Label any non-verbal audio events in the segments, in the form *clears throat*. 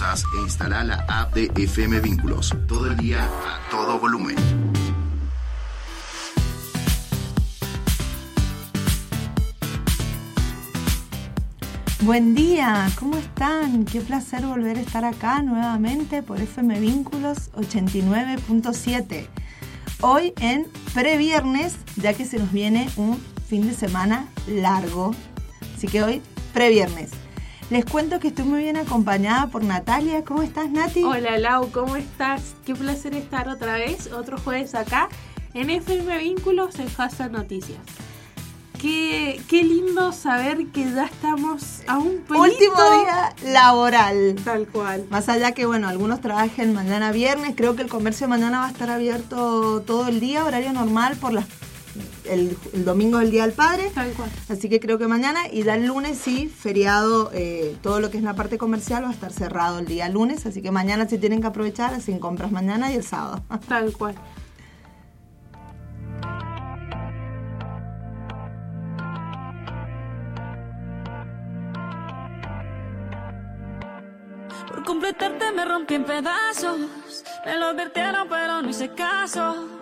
e instala la app de FM Vínculos. Todo el día a todo volumen. Buen día, ¿cómo están? Qué placer volver a estar acá nuevamente por FM Vínculos 89.7. Hoy en previernes, ya que se nos viene un fin de semana largo. Así que hoy previernes. Les cuento que estoy muy bien acompañada por Natalia. ¿Cómo estás, Nati? Hola, Lau, ¿cómo estás? Qué placer estar otra vez, otro jueves acá en FM Vínculos en Fasta Noticias. Qué, qué, lindo saber que ya estamos a un pelito. Último día laboral. Tal cual. Más allá que, bueno, algunos trabajen mañana viernes, creo que el comercio mañana va a estar abierto todo el día, horario normal por las el, el, domingo es el Día del Padre. Tal cual. Así que creo que mañana y ya el lunes sí, feriado, eh, todo lo que es la parte comercial va a estar cerrado el día lunes. Así que mañana se tienen que aprovechar, hacen compras mañana y el sábado. *laughs* Tal cual. Por completarte me rompí en pedazos. Me lo advirtieron, pero no hice caso.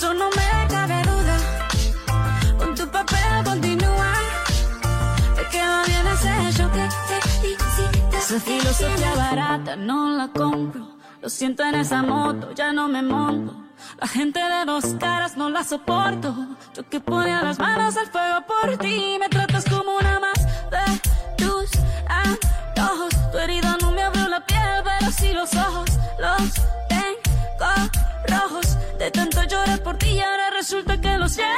Eso no me cabe duda. Con tu papel continúa. Te queda bien ese show. Te felicito. Esa filosofía barata no la compro. Lo siento en esa moto, ya no me monto. La gente de dos caras no la soporto. Yo que ponía las manos al fuego por ti. Me tratas como una más de tus antojos. Tu herida no me abrió la piel, pero sí los ojos. Los rojos. De tanto llorar por ti y ahora resulta que lo sientes.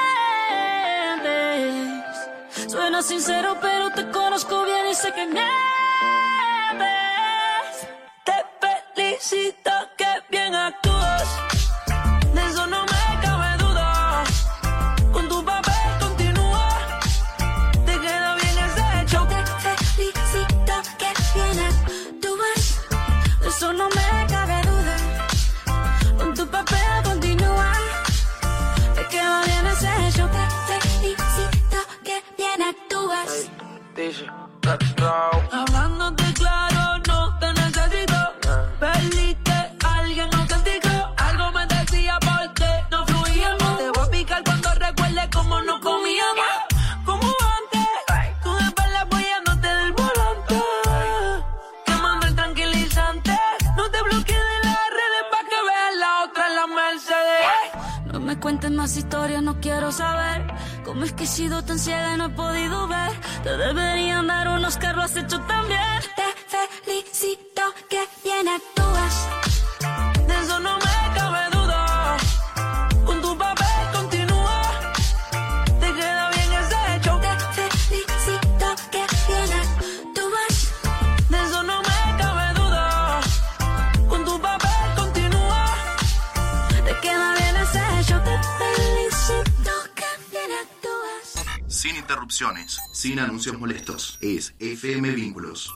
Suena sincero, pero te conozco bien y sé que mientes. Te felicito Dice, let's go. Sido tan ciega y no he podido ver. Te deberían dar unos lo has hecho tan bien. Te felicito Sin anuncios molestos. Es FM Vínculos.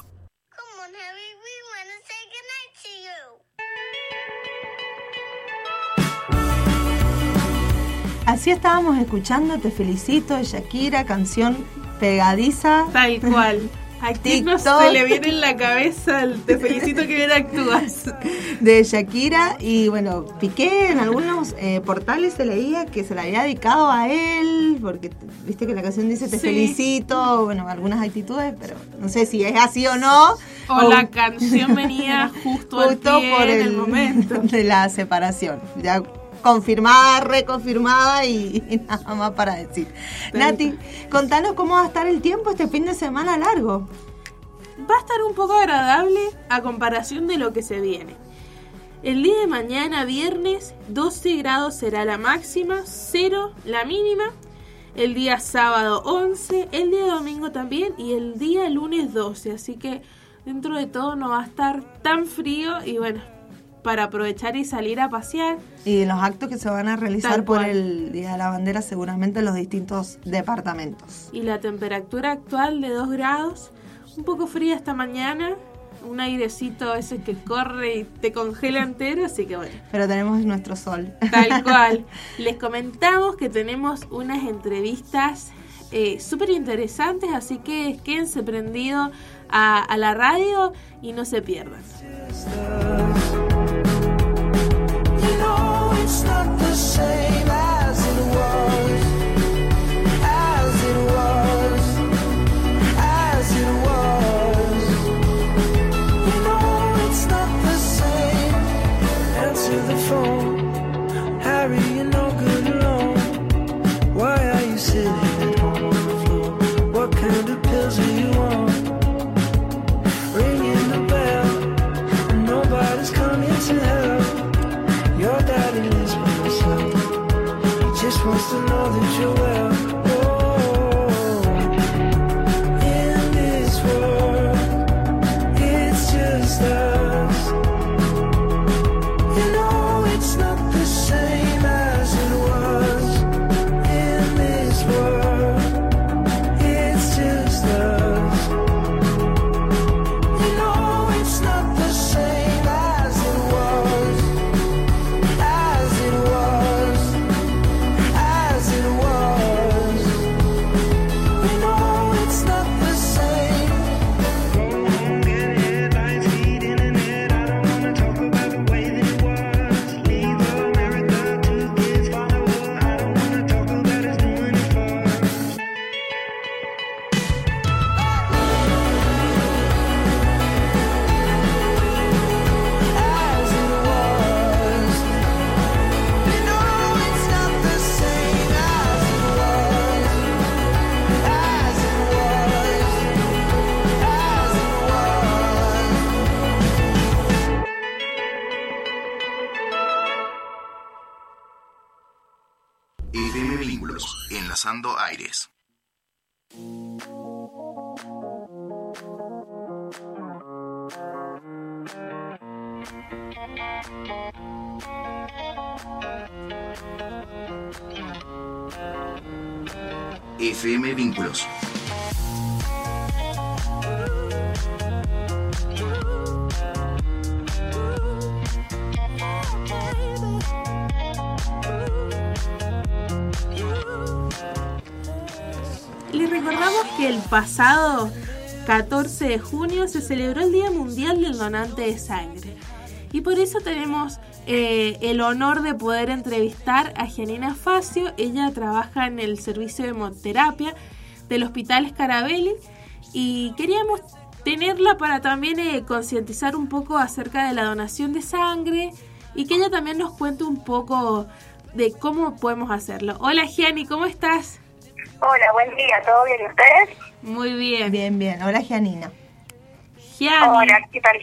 Así estábamos escuchando Te Felicito de Shakira, canción pegadiza. Tal cual. *laughs* ¿A no TikTok. se le viene en la cabeza el te felicito que bien actúas? *laughs* de Shakira y bueno, Piqué en algunos eh, portales se leía que se la había dedicado a él, porque viste que la canción dice te Sí. felicito, bueno, algunas actitudes, pero no sé si es así o no. O la canción venía *laughs* justo, al justo pie por en el, el momento. *laughs* de la separación. Ya confirmada, reconfirmada y, *laughs* y nada más para decir. Nati, contanos cómo va a estar el tiempo este fin de semana largo. Va a estar un poco agradable a comparación de lo que se viene. El día de mañana, viernes, 12 grados será la máxima, 0 la mínima. El día sábado 11, el día domingo también y el día lunes 12. Así que dentro de todo no va a estar tan frío y bueno, para aprovechar y salir a pasear. Y los actos que se van a realizar por el Día de la Bandera seguramente en los distintos departamentos. Y la temperatura actual de 2 grados, un poco fría esta mañana, un airecito ese que corre y te congela entero, así que bueno. Pero tenemos nuestro sol. Tal *laughs* cual. Les comentamos que tenemos unas entrevistas eh, súper interesantes, así que quédense prendidos a, a la radio y no se pierdan. Harry. You're no good alone. Why are you sitting supposed to know pasado 14 de junio se celebró el Día Mundial del Donante de Sangre. Y por eso tenemos eh, el honor de poder entrevistar a Janina Facio. Ella trabaja en el servicio de hemoterapia del Hospital Scarabelli. Y queríamos tenerla para también eh, concientizar un poco acerca de la donación de sangre y que ella también nos cuente un poco de cómo podemos hacerlo. Hola Gianni, ¿cómo estás? Hola, buen día, ¿todo bien ¿y ustedes? Muy bien. Bien, bien. Hola, Gianina. Gianni, Hola, ¿qué tal?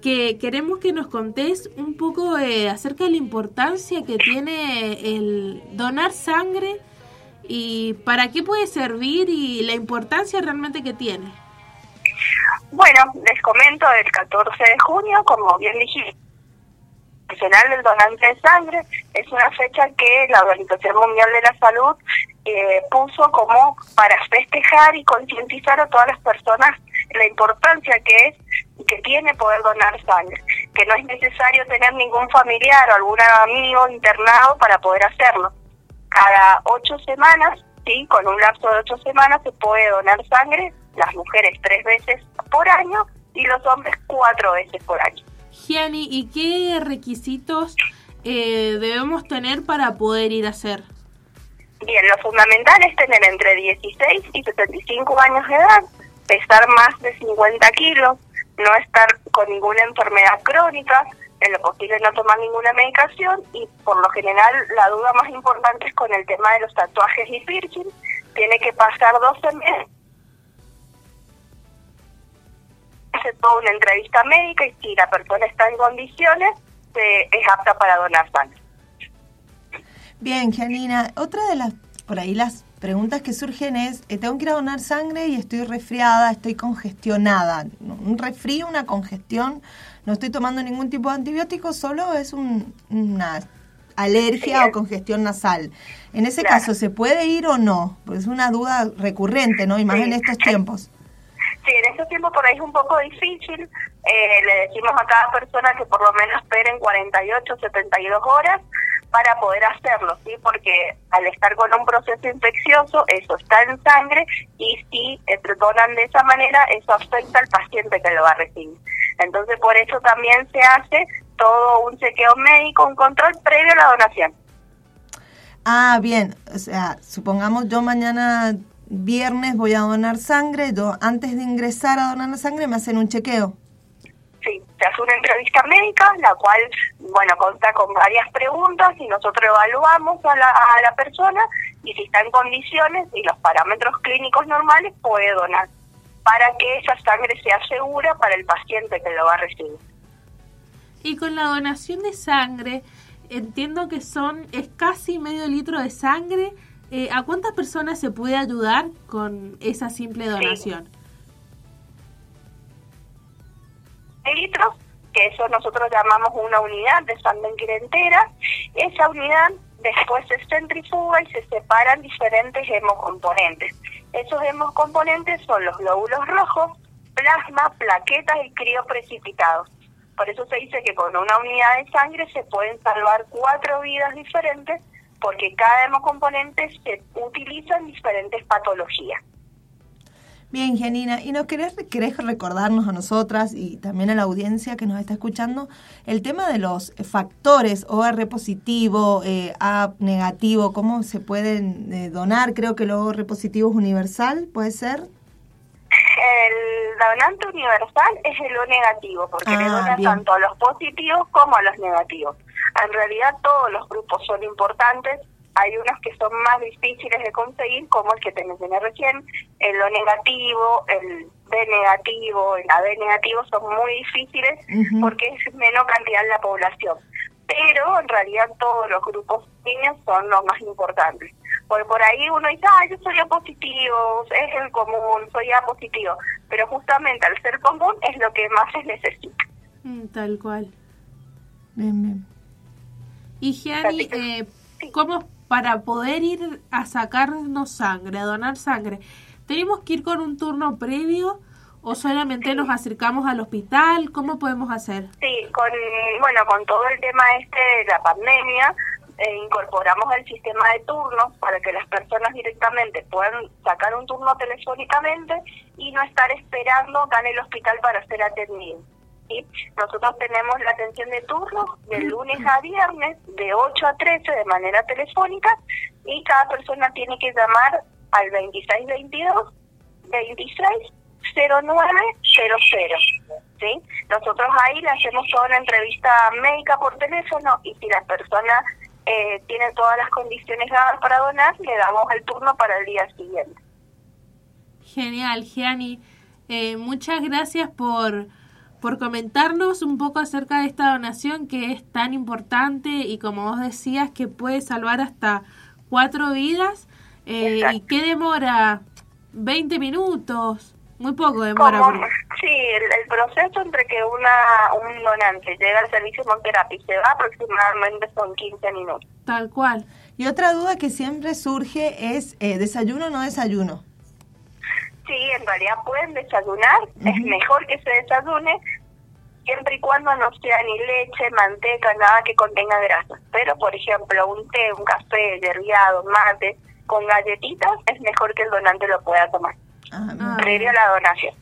que queremos que nos contés un poco eh, acerca de la importancia que tiene el donar sangre y para qué puede servir y la importancia realmente que tiene. Bueno, les comento, el 14 de junio, como bien dijiste, Nacional del Donante de Sangre es una fecha que la Organización Mundial de la Salud eh, puso como para festejar y concientizar a todas las personas la importancia que es y que tiene poder donar sangre, que no es necesario tener ningún familiar o algún amigo internado para poder hacerlo. Cada ocho semanas, sí, con un lapso de ocho semanas se puede donar sangre, las mujeres tres veces por año y los hombres cuatro veces por año. ¿Y qué requisitos eh, debemos tener para poder ir a hacer? Bien, lo fundamental es tener entre 16 y 75 años de edad, pesar más de 50 kilos, no estar con ninguna enfermedad crónica, en lo posible no tomar ninguna medicación y por lo general la duda más importante es con el tema de los tatuajes y piercing. Tiene que pasar 12 meses. Hace toda una entrevista médica y si la persona está en condiciones, se- es apta para donar sangre. Bien, Gianina. Otra de las, por ahí las preguntas que surgen es, eh, tengo que ir a donar sangre y estoy resfriada, estoy congestionada. Un resfrío, una congestión, no estoy tomando ningún tipo de antibiótico, solo es un- una alergia Sí, o congestión nasal. En ese Claro. caso, ¿se puede ir o no? Pues es una duda recurrente, ¿no? Y más Sí. en estos tiempos. Sí, en estos tiempos por ahí es un poco difícil. Eh, le decimos a cada persona que por lo menos esperen 48, 72 horas para poder hacerlo, ¿sí? Porque al estar con un proceso infeccioso, eso está en sangre y si eh, donan de esa manera, eso afecta al paciente que lo va a recibir. Entonces, por eso también se hace todo un chequeo médico, un control previo a la donación. Ah, bien. O sea, supongamos yo mañana viernes voy a donar sangre, yo antes de ingresar a donar la sangre me hacen un chequeo. Sí, se hace una entrevista médica, la cual, bueno, consta con varias preguntas y nosotros evaluamos a la, a la persona y si está en condiciones y los parámetros clínicos normales puede donar para que esa sangre sea segura para el paciente que lo va a recibir. Y con la donación de sangre, entiendo que son, es casi medio litro de sangre. Eh, ¿A cuántas personas se puede ayudar con esa simple donación? litros, que eso nosotros llamamos una unidad de sangre entera. Esa unidad después se centrifuga y se separan diferentes hemocomponentes. Esos hemocomponentes son los glóbulos rojos, plasma, plaquetas y crioprecipitados. Por eso se dice que con una unidad de sangre se pueden salvar cuatro vidas diferentes porque cada hemocomponente se utiliza en diferentes patologías. Bien, Janina, ¿y nos querés, querés recordarnos a nosotras y también a la audiencia que nos está escuchando el tema de los factores OR positivo, eh, A negativo, cómo se pueden eh, donar? Creo que el OR positivo es universal, ¿puede ser? El donante universal es el O negativo, porque le Ah, dona bien. tanto a los positivos como a los negativos. En realidad todos los grupos son importantes, hay unos que son más difíciles de conseguir, como el que te mencioné recién, el O negativo, el B negativo, el AB negativo son muy difíciles porque es menor cantidad en la población. Pero en realidad todos los grupos niños son los más importantes. Porque por ahí uno dice, ah, yo soy A positivo, es el común, soy A positivo. Pero justamente al ser común es lo que más se necesita. Mm, tal cual. Bien, bien. Y Gianni, eh, ¿cómo para poder ir a sacarnos sangre, a donar sangre, tenemos que ir con un turno previo o solamente nos acercamos al hospital? ¿Cómo podemos hacer? Sí, con, bueno, con todo el tema este de la pandemia, eh, incorporamos el sistema de turnos para que las personas directamente puedan sacar un turno telefónicamente y no estar esperando acá en el hospital para ser atendidos. ¿Sí? Nosotros tenemos la atención de turnos de lunes a viernes de 8 a 13 de manera telefónica y cada persona tiene que llamar al 2622 26 0900. ¿sí? Nosotros ahí le hacemos toda una entrevista médica por teléfono y si la persona eh, tiene todas las condiciones dadas para donar, le damos el turno para el día siguiente. Genial, Gianni. Eh, muchas gracias por, por comentarnos un poco acerca de esta donación que es tan importante y como vos decías que puede salvar hasta cuatro vidas. Eh, ¿Y qué demora? ¿20 minutos? Muy poco demora. Sí, el, el proceso entre que una un donante llega al servicio y se va aproximadamente son 15 minutos. Tal cual. Y otra duda que siempre surge es, eh, ¿desayuno o no desayuno? Sí, en realidad pueden desayunar, es mejor que se desayune, siempre y cuando no sea ni leche, manteca, nada que contenga grasa. Pero, por ejemplo, un té, un café, derriado, mate, con galletitas, es mejor que el donante lo pueda tomar, Ah. Ah. previo a la donación.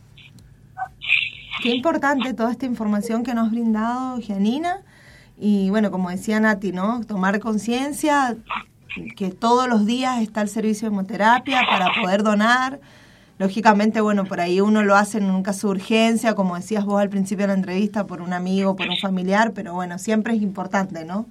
Qué importante toda esta información que nos has brindado, Gianina. Y bueno, como decía Nati, ¿no? Tomar conciencia que todos los días está el servicio de hemoterapia para poder donar. Lógicamente, bueno, por ahí uno lo hace en un caso de urgencia, como decías vos al principio de la entrevista, por un amigo, por un familiar, pero bueno, siempre es importante, ¿no?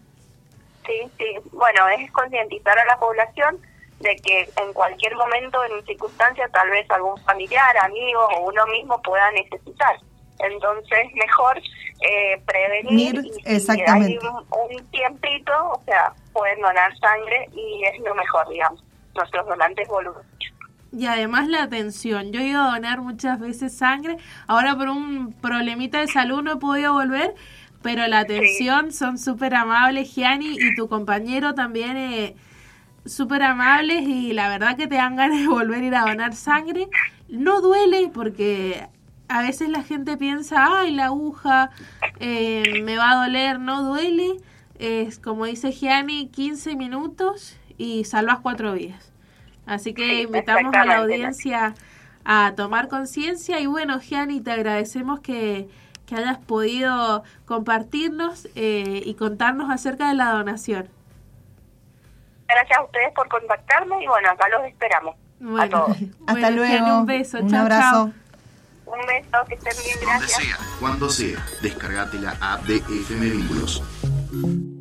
Sí, sí. Bueno, es concientizar a la población de que en cualquier momento, en circunstancia, tal vez algún familiar, amigo o uno mismo pueda necesitar. Entonces, mejor eh, prevenir Mir- y si exactamente. hay un, un tiempito, o sea, pueden donar sangre y es lo mejor, digamos. nuestros donantes voluntarios. Y además la atención. Yo he ido a donar muchas veces sangre. Ahora por un problemita de salud no he podido volver. Pero la atención son súper amables, Gianni, y tu compañero también eh, súper amables. Y la verdad que te dan ganas de volver a ir a donar sangre. No duele porque a veces la gente piensa, ay, la aguja eh, me va a doler. No duele. Es como dice Gianni, 15 minutos y salvas cuatro vidas. Así que Sí, invitamos a la audiencia a tomar conciencia y bueno, Gianni, te agradecemos que, que hayas podido compartirnos eh, y contarnos acerca de la donación. Gracias a ustedes por contactarme y bueno, acá los esperamos. A todos. *laughs* Hasta bueno, luego. Gianni, un beso. Un chao, abrazo. chao. Un beso, que estén bien, Donde gracias. sea, cuando sea, descargate la app de FM Vínculos. Vínculos,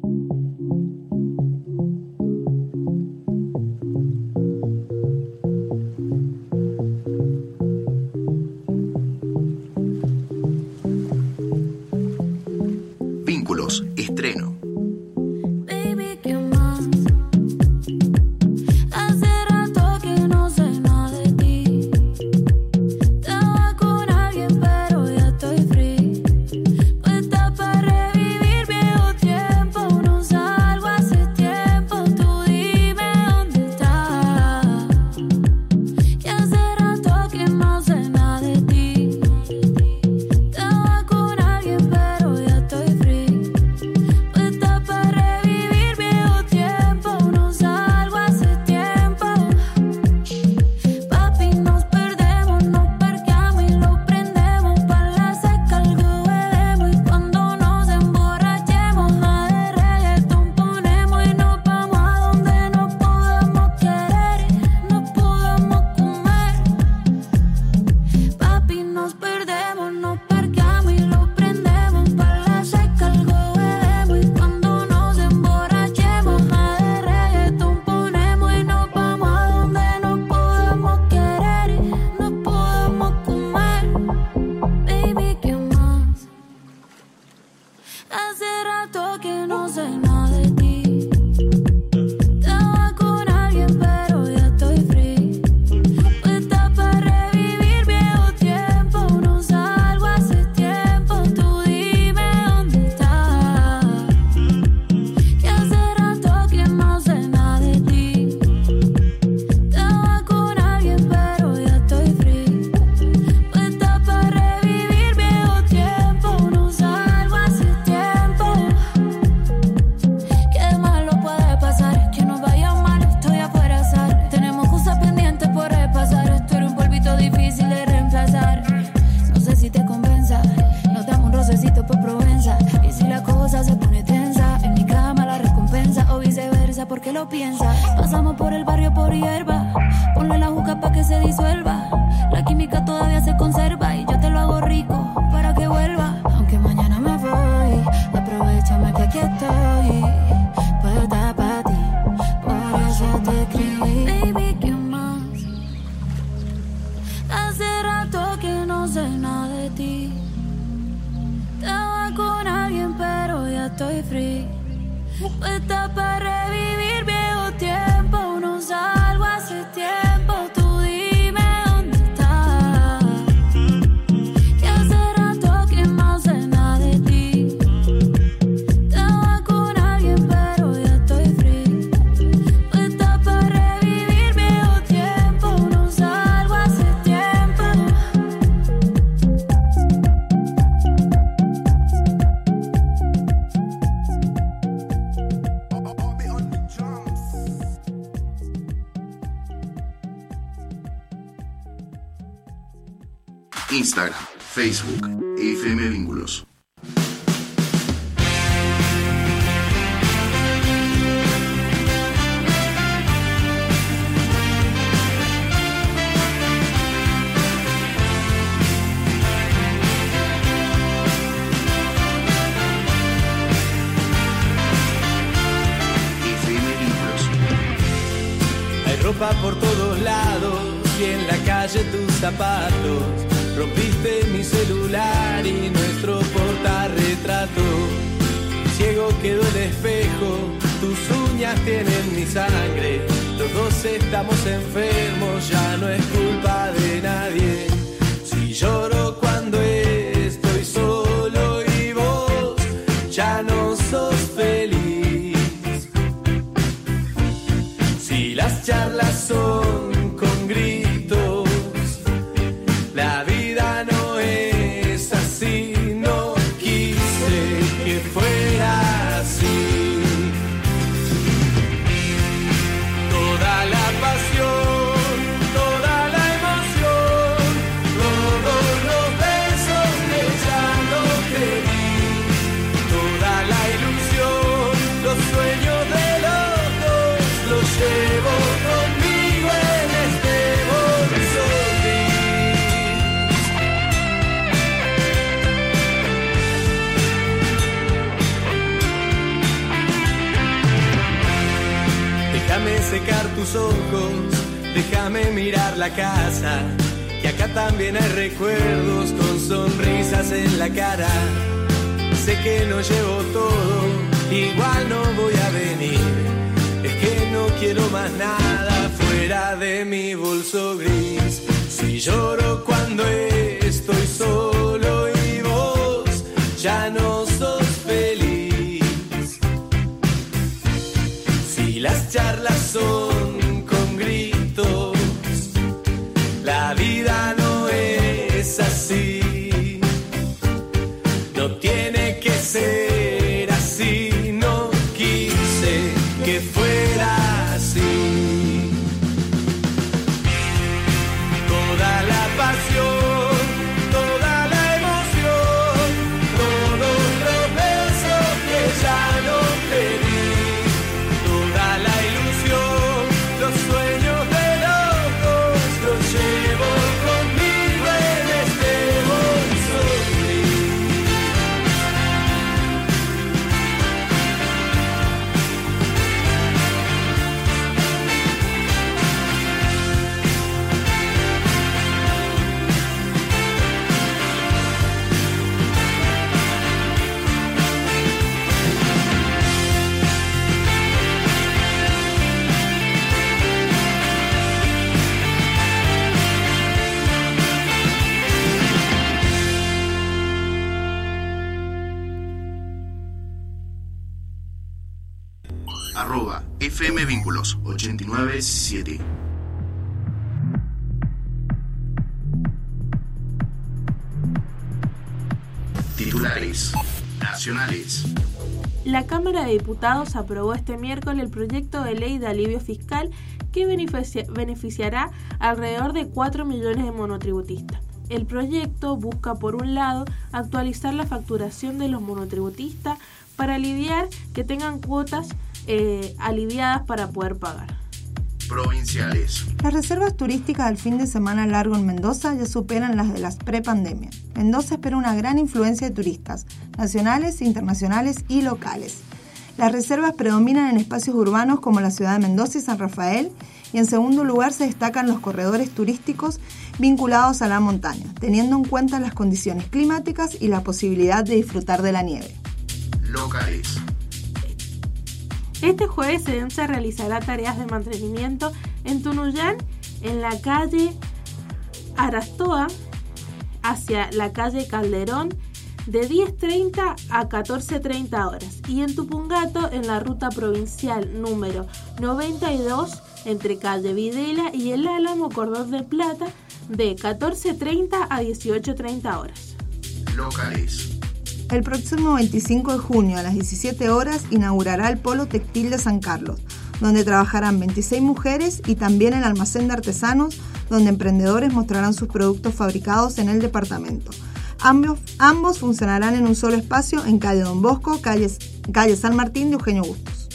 Ropa por todos lados y en la calle tus zapatos. Rompiste mi celular y nuestro portarretrato. Ciego quedó el espejo, tus uñas tienen mi sangre. Los dos estamos enfermos, ya no es culpa de nadie. Déjame mirar la casa, que acá también hay recuerdos con sonrisas en la cara. Sé que no llevo todo, igual no voy a venir. Es que no quiero más nada fuera de mi bolso gris. Si lloro cuando estoy solo y vos ya no sos feliz. Si las charlas son Diputados aprobó este miércoles el proyecto de ley de alivio fiscal que beneficia- beneficiará alrededor de 4 millones de monotributistas. El proyecto busca, por un lado, actualizar la facturación de los monotributistas para aliviar que tengan cuotas eh, aliviadas para poder pagar. Provinciales. Las reservas turísticas del fin de semana largo en Mendoza ya superan las de las prepandemia. Mendoza espera una gran influencia de turistas, nacionales, internacionales y locales. Las reservas predominan en espacios urbanos como la ciudad de Mendoza y San Rafael, y en segundo lugar se destacan los corredores turísticos vinculados a la montaña, teniendo en cuenta las condiciones climáticas y la posibilidad de disfrutar de la nieve. Locales. Este jueves se realizará tareas de mantenimiento en Tunuyán, en la calle Arastoa, hacia la calle Calderón, de 10.30 a 14.30 horas, y en Tupungato, en la ruta provincial número 92, entre calle Videla y el Álamo Cordón de Plata, de 14.30 a 18.30 horas. Locales. El próximo 25 de junio a las 17 horas inaugurará el Polo Textil de San Carlos, donde trabajarán 26 mujeres y también el almacén de artesanos, donde emprendedores mostrarán sus productos fabricados en el departamento. Ambos, ambos funcionarán en un solo espacio en calle Don Bosco, calle, calle San Martín de Eugenio Bustos.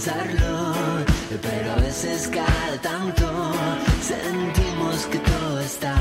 Alcanzarlo, pero a veces cada tanto. Sentimos que todo está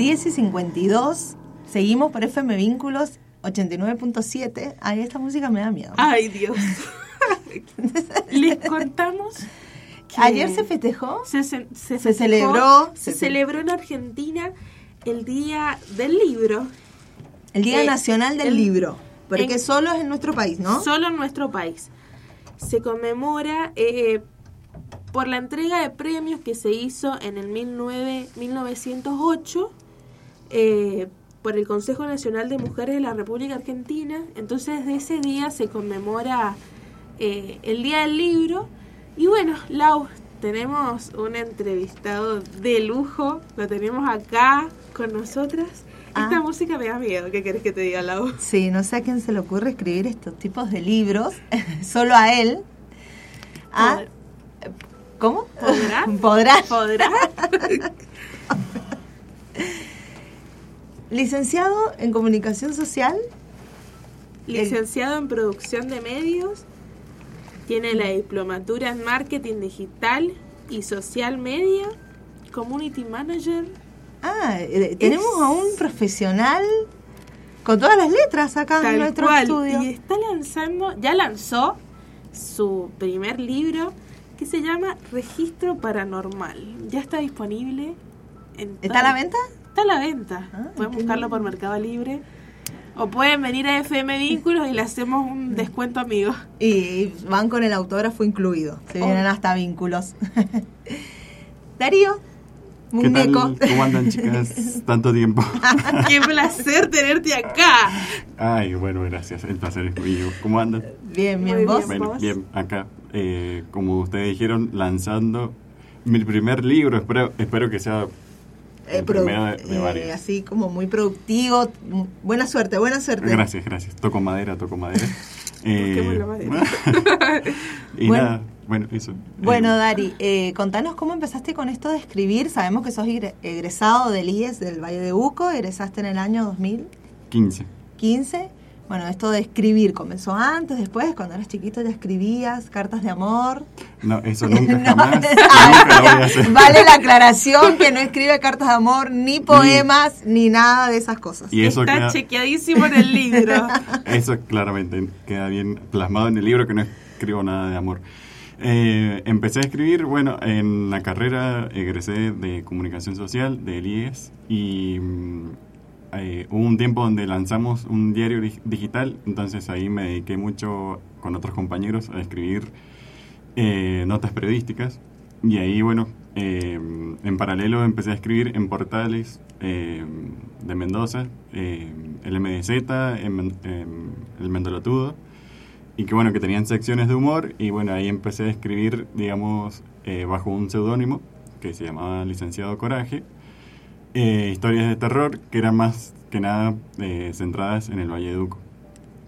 10 y 52, seguimos por FM Vínculos 89.7. Ay, esta música me da miedo. Ay, Dios. *laughs* Les contamos que Ayer se festejó. se, se- se Se festejó- celebró. se celebró en Argentina el Día del Libro. El Día Eh, Nacional del el- Libro. Porque en- solo es en nuestro país, ¿no? Solo en nuestro país. Se conmemora eh, por la entrega de premios que se hizo en el 19 1908 eh, por el Consejo Nacional de Mujeres de la República Argentina. Entonces, de ese día se conmemora eh, el Día del Libro. Y bueno, Lau, tenemos un entrevistado de lujo. Lo tenemos acá con nosotras. Ah. Esta música me da miedo. ¿Qué querés que te diga, Lau? Sí, no sé a quién se le ocurre escribir estos tipos de libros, *laughs* solo a él. Ah, ¿Cómo? ¿Podrá? *laughs* Podrá. ¿Podrá? *laughs* Licenciado en Comunicación Social. Licenciado en Producción de Medios. Tiene la diplomatura en Marketing Digital y Social Media. Community Manager. Ah, eh, tenemos a un profesional con todas las letras acá en Tal nuestro cual. estudio. Y está lanzando, ya lanzó su primer libro que se llama Registro Paranormal. Ya está disponible. En ¿Está a la venta? Está a la venta. Ah, Pueden buscarlo por Mercado Libre. O pueden venir a FM Vínculos y le hacemos un descuento amigo. Y van con el autógrafo incluido. Se Oh. vienen hasta vínculos. *laughs* Darío, ¿Qué muñeco. tal? ¿Cómo andan, chicas? *laughs* Tanto tiempo. *laughs* Qué placer tenerte acá. Ay, bueno, gracias. El placer es mío. ¿Cómo andan? Bien, bien, vos. bien. Bueno, ¿Vos? bien, acá, eh, como ustedes dijeron, lanzando mi primer libro. Espero, espero que sea Eh, de eh, así como muy productivo. Buena suerte, buena suerte. Gracias, gracias. Toco madera, toco madera. *laughs* Eh, la madera. *laughs* y Bueno. nada, bueno, eso. Bueno, Eh, Dari, eh, contanos cómo empezaste con esto de escribir. Sabemos que sos egre- egresado del IES del Valle de Uco, egresaste en el año 2015. 15. Bueno, esto de escribir comenzó antes, después, cuando eras chiquito ya escribías cartas de amor. No, eso *laughs* nunca, No, jamás. nunca lo voy a hacer. Vale la aclaración que no escribe cartas de amor, ni poemas, ni, nada de esas cosas. Y eso Está queda, chequeadísimo en el libro. *laughs* Eso claramente queda bien plasmado en el libro que no escribo nada de amor. Eh, empecé a escribir, bueno, en la carrera egresé de comunicación social del IES y mm, eh, hubo un tiempo donde lanzamos un diario dig- digital, entonces ahí me dediqué mucho con otros compañeros a escribir eh, notas periodísticas. Y ahí, bueno, eh, en paralelo empecé a escribir en portales eh, de Mendoza, eh, el MDZ, en en el Mendolotudo, y que bueno, que tenían secciones de humor, y bueno, ahí empecé a escribir, digamos, eh, bajo un seudónimo que se llamaba Licenciado Coraje, eh, historias de terror que eran más que nada eh, centradas en el Valle Duco.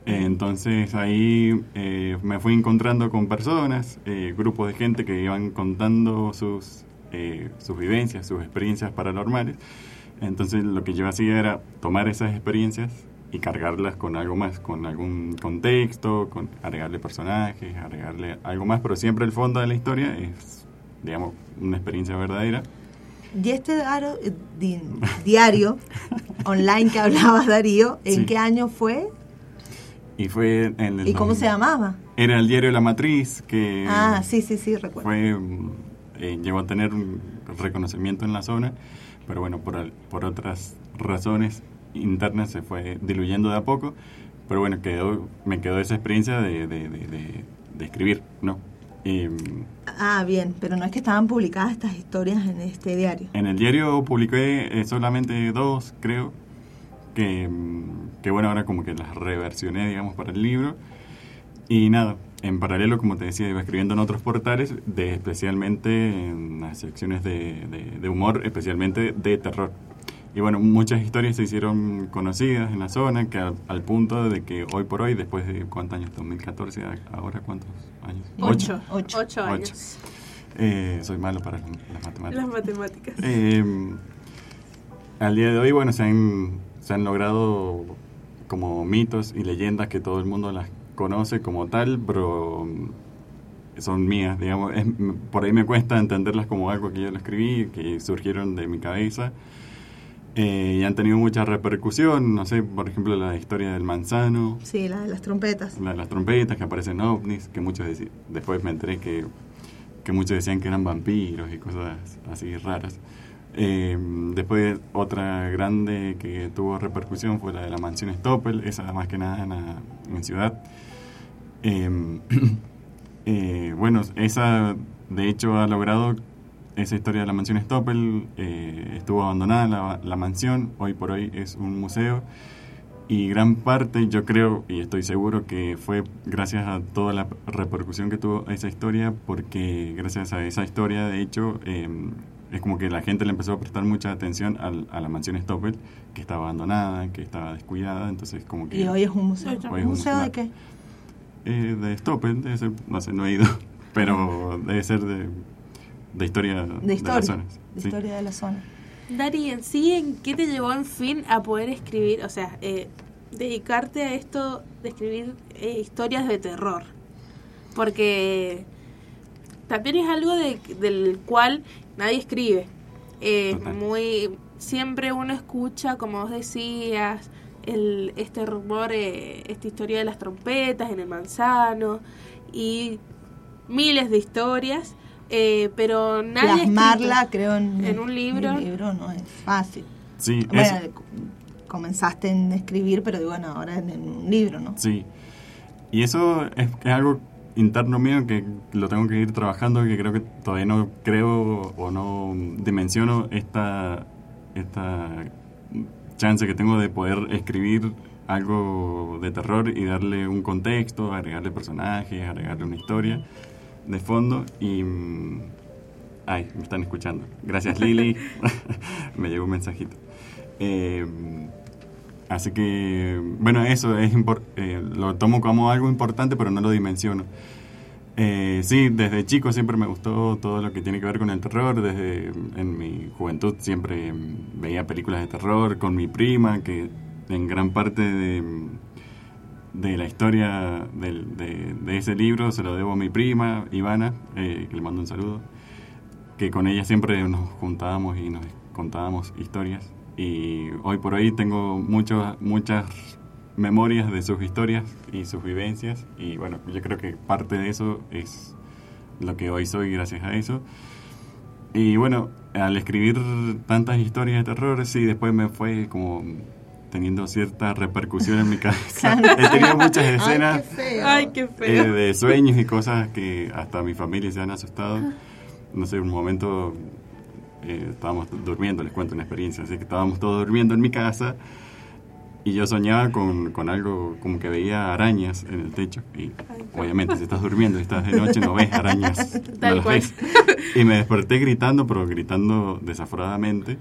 Entonces ahí eh, me fui encontrando con personas, eh, grupos de gente que iban contando sus, eh, sus vivencias, sus experiencias paranormales. Entonces lo que yo hacía era tomar esas experiencias y cargarlas con algo más, con algún contexto, con agregarle personajes, agregarle algo más, pero siempre el fondo de la historia es, digamos, una experiencia verdadera. Y este diario, eh, di- diario online que hablabas, Darío, ¿en Sí. qué año fue? Y fue en el ¿Y cómo se llamaba? Era el diario La Matriz, que Ah, sí, sí, sí, recuerdo. fue mm, eh, llegó a tener un reconocimiento en la zona, pero bueno, por, por otras razones internas se fue diluyendo de a poco, pero bueno, quedó, me quedó esa experiencia de, de, de- de- de escribir, ¿no? Ah, bien, pero no es que estaban publicadas estas historias en este diario. en el diario publiqué eh, solamente dos, creo, que, mm, que bueno, ahora como que las reversioné, digamos, para el libro. Y nada, en paralelo, como te decía, iba escribiendo en otros portales, de, especialmente en las secciones de, de- de humor, especialmente de terror. Y bueno, muchas historias se hicieron conocidas en la zona, que al, al punto de que hoy por hoy, después de cuántos años, 2014, a- ahora cuántos años? Ocho. Ocho. Ocho años. Eh, soy malo para las matemáticas. Las matemáticas. Eh, al día de hoy, bueno, se han, se han logrado como mitos y leyendas que todo el mundo las conoce como tal, pero son mías, digamos. Es- por ahí me cuesta entenderlas como algo que yo lo escribí, que surgieron de mi cabeza. Eh, y han tenido mucha repercusión, no sé, por ejemplo, la historia del manzano, Sí, la de las trompetas. la de las trompetas que aparecen ovnis, que muchos después me enteré que, que muchos decían que eran vampiros y cosas así raras. Eh, después otra grande que tuvo repercusión fue la de la mansión Stoppel, esa más que nada en, la- en ciudad. Eh, *clears throat* eh, bueno, esa de hecho ha logrado esa historia de la mansión Stoppel, eh, estuvo abandonada la, la mansión, hoy por hoy es un museo y gran parte yo creo y estoy seguro que fue gracias a toda la repercusión que tuvo esa historia porque gracias a esa historia de hecho eh, es como que la gente le empezó a prestar mucha atención al- a la mansión Stoppel que estaba abandonada, que estaba descuidada, entonces como que... Y hoy es un museo. Hoy es ¿Un un museo de museo. qué? Eh, de Stoppel, debe ser, no sé, no he ido, *laughs* pero debe ser de, de historia De la historia. zona, De sí. historia de la zona. Dari, en sí, ¿en qué te llevó en fin a poder escribir, o sea, eh, dedicarte a esto de escribir eh, historias de terror? Porque también es algo de- del cual nadie escribe. Eh, muy Siempre uno escucha, como vos decías, el, este rumor, eh, esta historia de las trompetas en el manzano y miles de historias, eh, pero nadie. Plasmarla, creo, en, en un libro. en un libro no es fácil. Sí, Bueno, es- co- comenzaste en escribir, pero bueno, ahora en, en un libro, ¿no? Sí. Y eso es, es algo interno mío que lo tengo que ir trabajando, que creo que todavía no creo o no dimensiono esta, esta chance que tengo de poder escribir algo de terror y darle un contexto, agregarle personajes, agregarle una historia de fondo y... mm, Ay, me están escuchando. Gracias Lili. *laughs* me llegó un mensajito. Eh, Así que, bueno, eso es eh, lo tomo como algo importante, pero no lo dimensiono. Eh, sí, desde chico siempre me gustó todo lo que tiene que ver con el terror. Desde en mi juventud siempre mm, veía películas de terror con mi prima, que en gran parte de, de la historia de, ese libro se lo debo a mi prima, Ivana, eh, que le mando un saludo que con ella siempre nos juntábamos y nos contábamos historias. Y hoy por hoy tengo muchas memorias de sus historias y sus vivencias. Y bueno, yo creo que parte de eso es lo que hoy soy gracias a eso. Y bueno, al escribir tantas historias de terror, sí, después me fue como teniendo cierta repercusión en mi cabeza. *laughs* He tenido muchas escenas Ay, qué feo. Ay, qué eh, feo. de sueños y cosas que hasta mi familia se han asustado. No sé, un momento eh, estábamos durmiendo, les cuento una experiencia, así que estábamos todos durmiendo en mi casa y yo soñaba con, con algo como que veía arañas en el techo y obviamente si estás durmiendo y estás de noche no ves arañas, no Tal las cual. ves. Y me desperté gritando, pero gritando desaforadamente.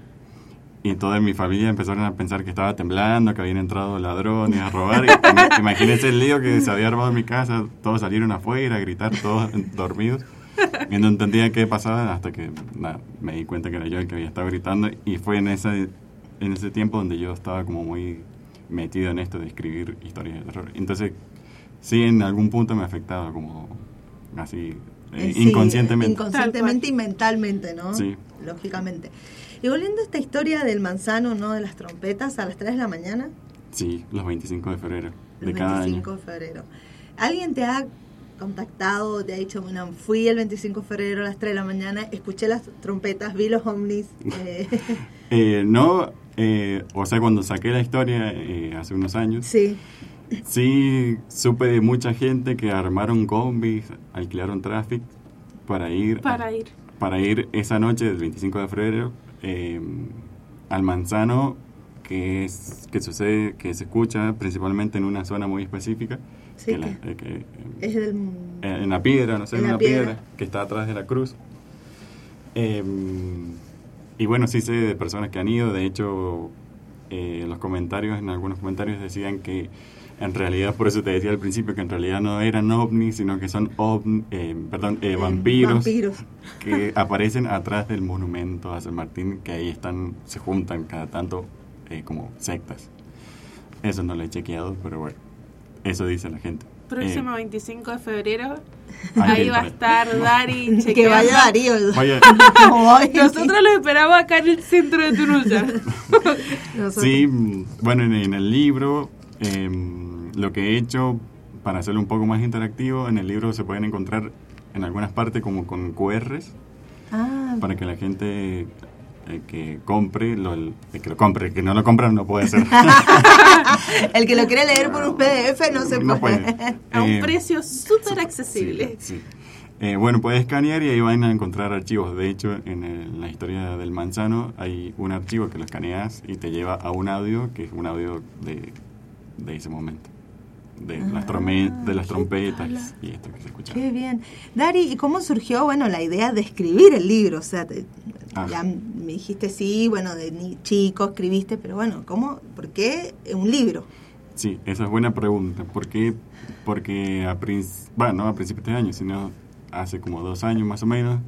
Y toda mi familia empezaron a pensar que estaba temblando, que habían entrado ladrones a robar. Y ima- imagínense el lío que se había armado en mi casa. Todos salieron afuera a gritar, todos dormidos. Y no entendía qué pasaba hasta que nada, me di cuenta que era yo el que había estado gritando. Y fue en ese, en ese tiempo donde yo estaba como muy metido en esto de escribir historias de terror. Entonces, sí, en algún punto me afectaba como así, eh, Eh, sí, inconscientemente. Inconscientemente y mentalmente, ¿no? Sí. Lógicamente. Y volviendo a esta historia del manzano, ¿no? De las trompetas a las 3 de la mañana, Sí, los 25 de febrero de el cada 25 año. de febrero. ¿Alguien te ha contactado, te ha dicho, bueno, fui el 25 de febrero a las 3 de la mañana, escuché las trompetas, vi los ovnis? *laughs* eh, Eh, no, eh, o sea, cuando saqué la historia eh, hace unos años, sí. sí supe de mucha gente que armaron combis, alquilaron tráfico para ir Para ir. para ir esa noche del 25 de febrero eh, al Manzano, que es que sucede, que se escucha principalmente en una zona muy específica, Sí, que la- que- eh, que, Es del... eh, en la piedra, no sé, En una piedra. piedra. que está atrás de la cruz. Eh, y bueno, sí sé de personas que han ido, de hecho, eh, los comentarios, en algunos comentarios decían que en realidad, por eso te decía al principio, que en realidad no eran ovnis, sino que son ovn- eh, perdón, eh, eh, vampiros Vampiros. que *laughs* aparecen atrás del monumento a San Martín, que ahí están, se juntan cada tanto eh, como sectas. Eso no lo he chequeado, pero bueno, eso dice la gente. Próximo Eh, 25 de febrero, *laughs* ahí ahí va a estar Dari *laughs* Que chequeando. vaya Darío. Vaya. Nosotros lo esperamos acá en el centro de. Nosotros- sí, mm, bueno, en, en el libro, em, lo que he hecho para hacerlo un poco más interactivo, en el libro se pueden encontrar en algunas partes como con QRs Ah, para que la gente eh, que compre, lo, el que lo compre, el que no lo compra no puede ser. *laughs* el que lo quiere leer por un PDF no se No puede. puede. *laughs* A un Eh, precio súper accesible. Sí, sí. Eh, bueno, puedes escanear y ahí van a encontrar archivos. De hecho, en, el- la historia del manzano hay un archivo que lo escaneas y te lleva a un audio que es un audio de, de ese momento. De, las, trome- de las trompetas y esto que se escucha. Qué bien. Dari, ¿y cómo surgió, bueno, la idea de escribir el libro? O sea, te- Ah. ya me dijiste sí, bueno, de ni- chico escribiste, pero bueno, ¿cómo? ¿Por qué un libro? Sí, esa es buena pregunta. ¿Por qué? Porque a, bueno, no a principios de año, sino hace como dos años más o menos,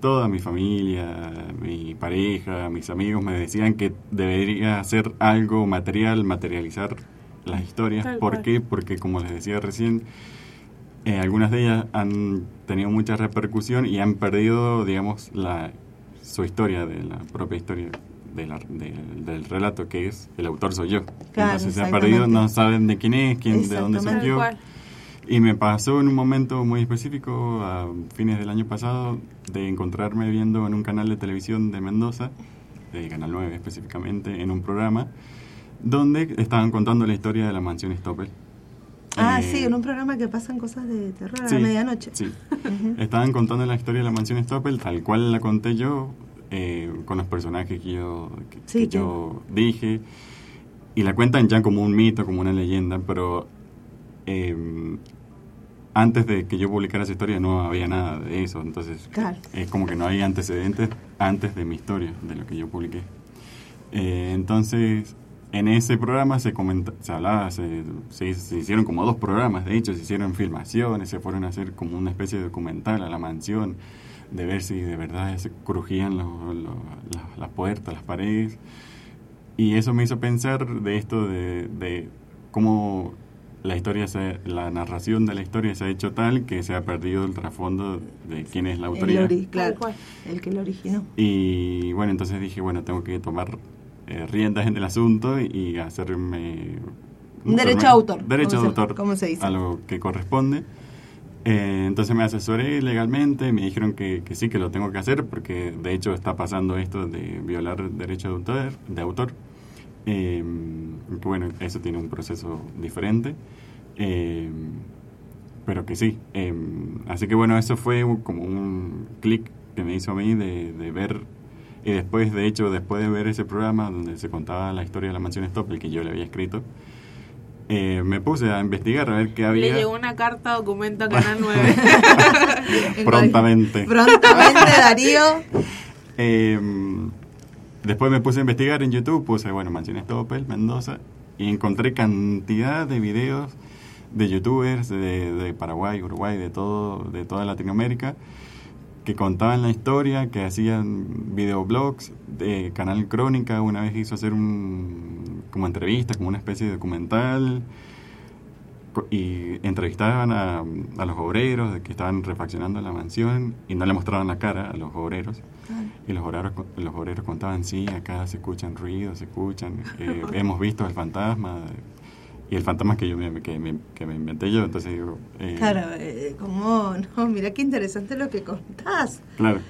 toda mi familia, mi pareja, mis amigos me decían que debería hacer algo material, materializar las historias. Tal ¿Por cual. qué? Porque como les decía recién, eh, algunas de ellas han tenido mucha repercusión y han perdido, digamos, la, su historia, de la propia historia de la- del- del relato que es el autor soy yo. Claro, Entonces se ha perdido, no saben de quién es, quién, de dónde cual. Y me pasó en un momento muy específico, a fines del año pasado, de encontrarme viendo en un canal de televisión de Mendoza, de Canal 9 específicamente, en un programa, donde estaban contando la historia de la mansión Stoppel. Ah, Eh, sí, en un programa que pasan cosas de terror a sí, la medianoche. Sí. *laughs* Estaban contando la historia de la mansión Stoppel, tal cual la conté yo, eh, con los personajes que yo, que, Sí, que que- yo dije. Y la cuentan ya como un mito, como una leyenda, pero eh, antes de que yo publicara esa historia no había nada de eso. Entonces Claro. es como que no hay antecedentes antes de mi historia, de lo que yo publiqué. Eh, entonces, en ese programa se comenta, se hablaba, se, se- se hicieron como dos programas, de hecho, se hicieron filmaciones, se fueron a hacer como una especie de documental a la mansión, de ver si de verdad se crujían los- los- las, las puertas, las paredes. Y eso me hizo pensar de esto de, de cómo la historia, se, la narración de la historia se ha hecho tal que se ha perdido el trasfondo de quién es la El, autoridad. ori- claro, el que lo originó. Y bueno, entonces dije, bueno, tengo que tomar eh, riendas en el asunto y hacerme... Un derecho a autor, Derecho ¿cómo de se- autor. cómo se dice? A lo que corresponde. Eh, entonces me asesoré legalmente, me dijeron que, que sí, que lo tengo que hacer, porque de hecho está pasando esto de violar derecho de autor. De autor. Eh, bueno, eso tiene un proceso diferente. Eh, pero que sí. así que bueno, eso fue como un clic que me hizo a mí de, de ver. Y después, de hecho, después de ver ese programa donde se contaba la historia de la mansión Stop, el que yo le había escrito, eh, me puse a investigar a ver qué Le había. llegó una carta documento a Canal 9. *laughs* Prontamente. Prontamente, Darío. *laughs* Eh, después me puse a investigar en YouTube, puse, bueno, Mansiones Topel, Mendoza, y encontré cantidad de videos de youtubers de, de Paraguay, Uruguay, de todo, de toda Latinoamérica, que contaban la historia, que hacían videoblogs, de Canal Crónica, una vez hizo hacer un, como entrevista, como una especie de documental, y entrevistaban a, a los obreros de que estaban refaccionando la mansión y no le mostraban la cara a los obreros. Y los obreros, los obreros contaban, sí, acá se escuchan ruidos, se escuchan, eh, hemos visto el fantasma. Y el fantasma que yo me, que me, que me inventé yo, entonces digo... eh, Claro, eh, como, no, mira qué interesante lo que contás. Claro.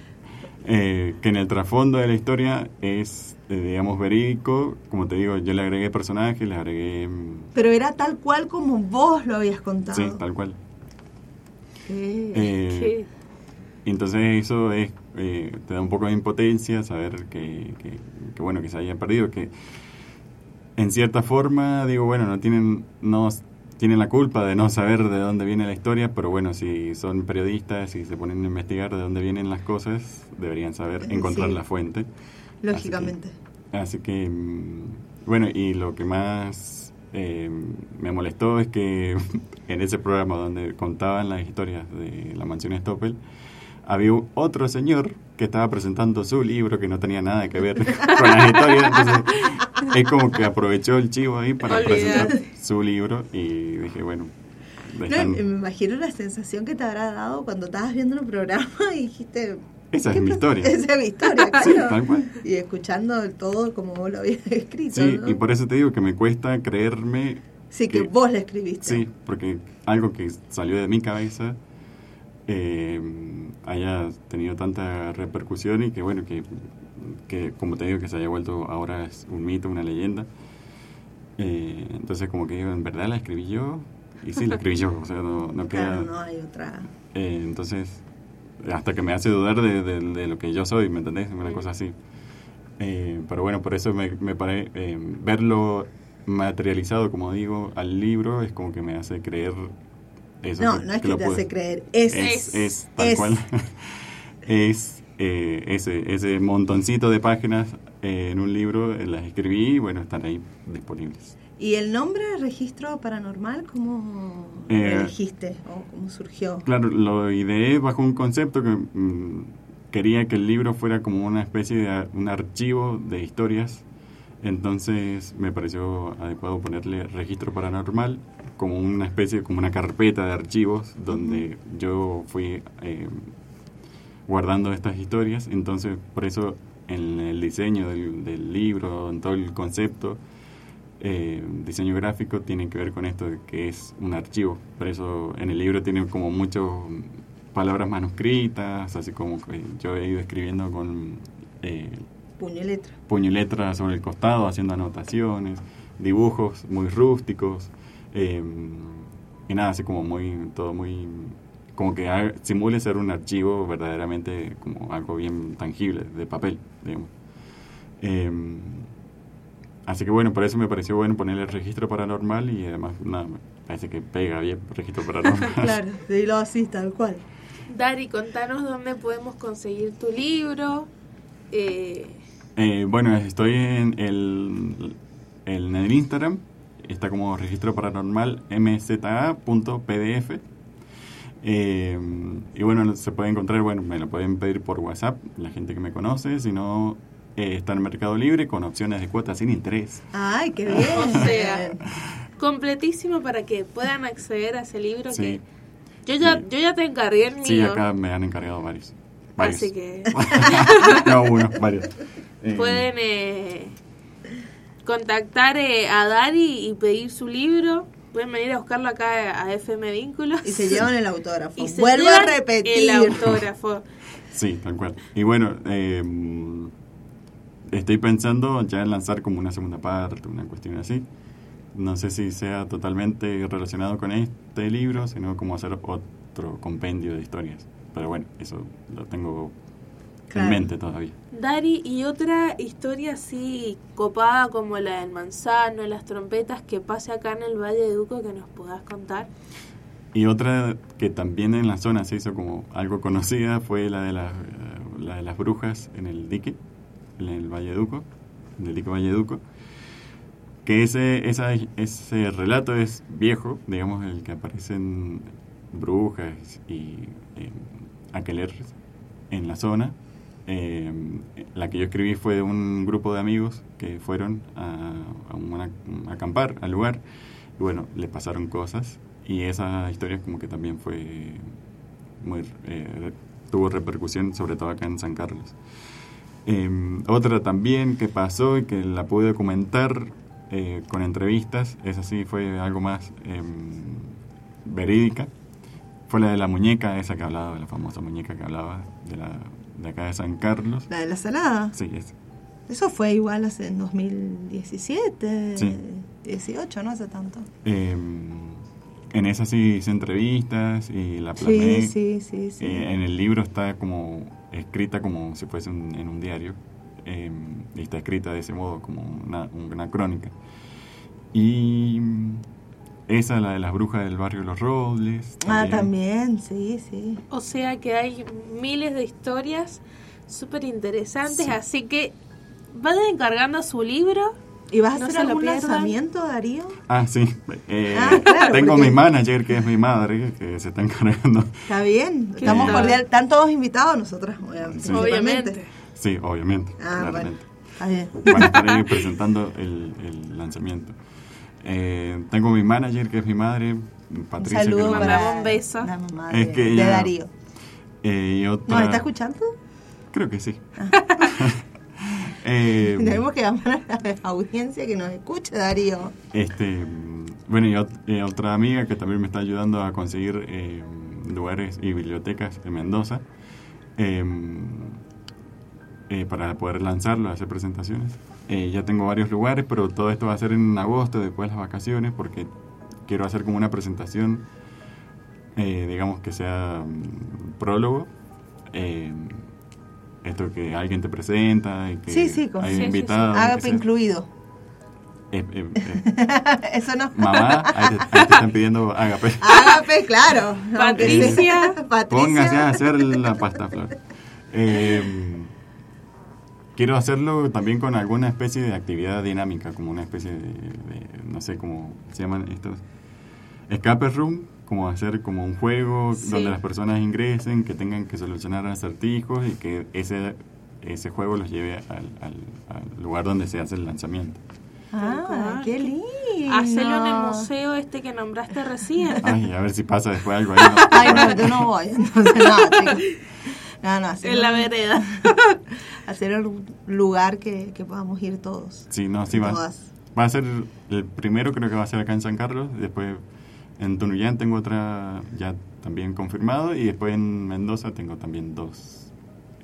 Eh, que en el trasfondo de la historia es, eh, digamos, verídico. Como te digo, yo le agregué personajes, le agregué... mm, Pero era tal cual como vos lo habías contado. Sí, tal cual. Qué- Eh, y entonces eso es, eh, te da un poco de impotencia saber que, que, que, bueno, que se haya perdido, que en cierta forma, digo, bueno, no tienen, no tienen la culpa de no saber de dónde viene la historia, pero bueno, si son periodistas y se ponen a investigar de dónde vienen las cosas, deberían saber Eh, encontrar sí. la fuente. Lógicamente. Así que, mm, bueno, y lo que más eh, me molestó es que *laughs* en ese programa donde contaban las historias de la mansión Stoppel, había otro señor que estaba presentando su libro que no tenía nada que ver *laughs* con las historias. Entonces, es como que aprovechó el chivo ahí para Olvídate. presentar su libro y dije, bueno, No, me imagino la sensación que te habrá dado cuando estabas viendo un programa y dijiste... esa ¿qué es mi historia. Esa es mi historia, *laughs* Sí, tal cual. Y escuchando todo como vos lo habías escrito, Sí, ¿no? y por eso te digo que me cuesta creerme Sí, que que- vos la escribiste. Sí, porque algo que salió de mi cabeza eh, haya tenido tanta repercusión y que bueno, que, que como te digo, que se haya vuelto ahora es un mito, una leyenda. Eh, entonces como que ¿en verdad la escribí yo? Y sí, la escribí yo, o sea, no, no *laughs* queda... Claro, no hay otra... Eh, entonces, hasta que me hace dudar de, de- de lo que yo soy, ¿me entendés? Una cosa así. Eh, pero bueno, por eso me, me pare- eh, verlo materializado, como digo, al libro es como que me hace creer eso. No, no es que lo te hace creer, es- Es, es tal es. cual. *laughs* es eh, ese, ese montoncito de páginas eh, en un libro, eh, las escribí y bueno, están ahí disponibles. ¿Y el nombre registro paranormal cómo lo Eh, elegiste o cómo surgió? Claro, lo ideé bajo un concepto que mm, quería que el libro fuera como una especie de un archivo de historias. Entonces me pareció adecuado ponerle registro paranormal como una especie, como una carpeta de archivos donde yo fui eh, guardando estas historias. Entonces por eso en el diseño del, del libro, en todo el concepto, eh, diseño gráfico tiene que ver con esto de que es un archivo. Por eso en el libro tiene como muchas palabras manuscritas, así como que yo he ido escribiendo con eh, Puño y letra. puño y letra sobre el costado, haciendo anotaciones, dibujos muy rústicos, eh, y nada, así como muy, todo muy, como que simule ser un archivo verdaderamente como algo bien tangible, de papel, digamos. Eh, así que bueno, por eso me pareció bueno ponerle el registro paranormal y además, nada, me parece que pega bien registro paranormal. *laughs* claro, dilo así, tal cual. Dari, contanos dónde podemos conseguir tu libro. Eh, Eh, bueno, estoy en el, en el Instagram. Está como registro paranormal mza.pdf. Eh, y bueno, se puede encontrar, bueno, me lo pueden pedir por WhatsApp, la gente que me conoce. Si no, eh, está en Mercado Libre con opciones de cuotas sin interés. Ay, qué *laughs* bien. o sea, completísimo para que puedan acceder a ese libro Sí. que yo ya, yo ya te encargué el mío. Sí, acá me han encargado varios. varios. Así que *laughs* no, uno, varios. Eh, pueden eh, contactar eh, a Dari y pedir su libro. Pueden venir a buscarlo acá a FM Vínculos. Y se llevan el autógrafo. *laughs* Y se Vuelvo a repetir. El autógrafo. Sí, tal cual. Y bueno, eh, estoy pensando ya en lanzar como una segunda parte, una cuestión así. No sé si sea totalmente relacionado con este libro, sino como hacer otro compendio de historias. Pero bueno, eso lo tengo Claro. en mente todavía. Dari, y otra historia así copada como la del manzano, las trompetas que pase acá en el Valle de Duco que nos puedas contar. Y otra que también en la zona se hizo como algo conocida fue la de, las la de las brujas en el dique, en el Valleduco, en el dique Valleduco. Que ese, esa, ese relato es viejo, digamos, el que aparecen brujas y eh, aqueleres en la zona. Eh, la que yo escribí fue de un grupo de amigos que fueron a, a a acampar al lugar y bueno, le pasaron cosas y esa historia como que también fue muy eh, tuvo repercusión sobre todo acá en San Carlos. Eh, otra también que pasó y que la pude documentar eh, con entrevistas, esa sí fue algo más eh, verídica, fue la de la muñeca esa que hablaba, la famosa muñeca que hablaba de, la, de acá de San Carlos. La de la salada. Sí, esa. Eso fue igual hace en 2017, Sí. 18, no hace tanto. Eh, en esa sí hice entrevistas y la plasmé. Sí, sí, sí, sí. Eh, en el libro está como escrita como si fuese un- en un diario. eh, y está escrita de ese modo, como una, una crónica. Y esa, la de las brujas del barrio Los Robles. Ah, también, sí, sí. O sea que hay miles de historias súper interesantes, Sí. así que vayan encargando su libro. ¿Y vas a No hacer algún lanzamiento, Darío? Ah, sí. Eh, Ah, claro, tengo porque- mi manager, que es mi madre, que se está encargando. Está bien, ¿Qué estamos tal? cordial. Están todos invitados nosotras, obviamente. Sí. Obviamente. Sí, obviamente. Ah, claramente. Está bien. van a estar presentando el, el lanzamiento. Eh, tengo mi manager, que es mi madre, Patricia. que saludo mando- Mandamos un beso. La mamá de, Es que de ella- Darío. Eh, y otra- ¿Nos está escuchando? Creo que sí. *laughs* Eh, *laughs* Tenemos que llamar a la audiencia que nos escuche, Darío. Este, bueno, y ot- eh, otra amiga que también me está ayudando a conseguir eh, lugares y bibliotecas en Mendoza eh, eh, para poder lanzarlo, hacer presentaciones. Eh, ya tengo varios lugares, pero todo esto va a ser en agosto, después de las vacaciones, porque quiero hacer como una presentación, eh, digamos que sea mm, prólogo. eh, esto que alguien te presenta y que Sí, sí, hay sí, que Ágape incluido. Eh, eh, *laughs* eh, Eso no. Mamá, ahí te, ahí te están pidiendo ágape. Ágape, *laughs* claro. Patricia. Patricia. Póngase a hacer la pasta flor. *laughs* Quiero hacerlo también con alguna especie de actividad dinámica, como una especie de, de- no sé cómo se llaman estos, escape room, como hacer como un juego Sí. donde las personas ingresen, que tengan que solucionar acertijos y que ese ese juego los lleve al, al- al lugar donde se hace el lanzamiento. Ah, qué lindo. Hacelo en el museo este que nombraste recién. Ay, a ver si pasa después algo ahí. ¿no? *laughs* Ay, no, yo no voy. Entonces, no, chicos. No, no, hacer En la un- vereda. *laughs* Hacer un lugar que, que podamos ir todos. Sí, no, sí va. Todas. Va a ser el primero, creo que va a ser acá en San Carlos. Después en Tunuyán tengo otra ya también confirmado. Y después en Mendoza tengo también dos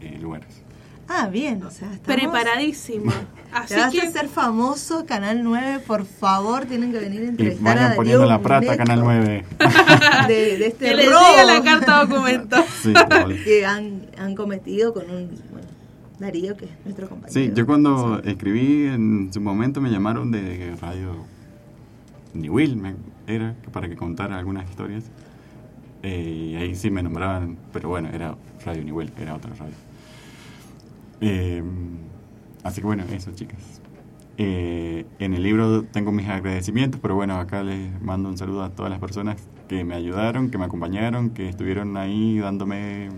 eh, lugares. Ah, bien, o sea, estamos... Preparadísimo. *laughs* Así Te vas que a ser famoso, Canal 9, por favor, tienen que venir a Y entrevistar a vayan Darío poniendo la plata, Neco Canal 9. *laughs* De, de este *laughs* que le robo la carta documento. Sí, vale. que han, han cometido con un... Bueno, Darío, que es nuestro compañero. Sí, yo cuando escribí en su momento me llamaron de Radio Niwil, me- era para que contara algunas historias. Eh, y ahí sí me nombraban, pero bueno, era Radio Niwil, era otra radio. Eh, así que bueno, eso chicas. Eh, en el libro tengo mis agradecimientos, pero bueno, acá les mando un saludo a todas las personas que me ayudaron, que me acompañaron, que estuvieron ahí dándome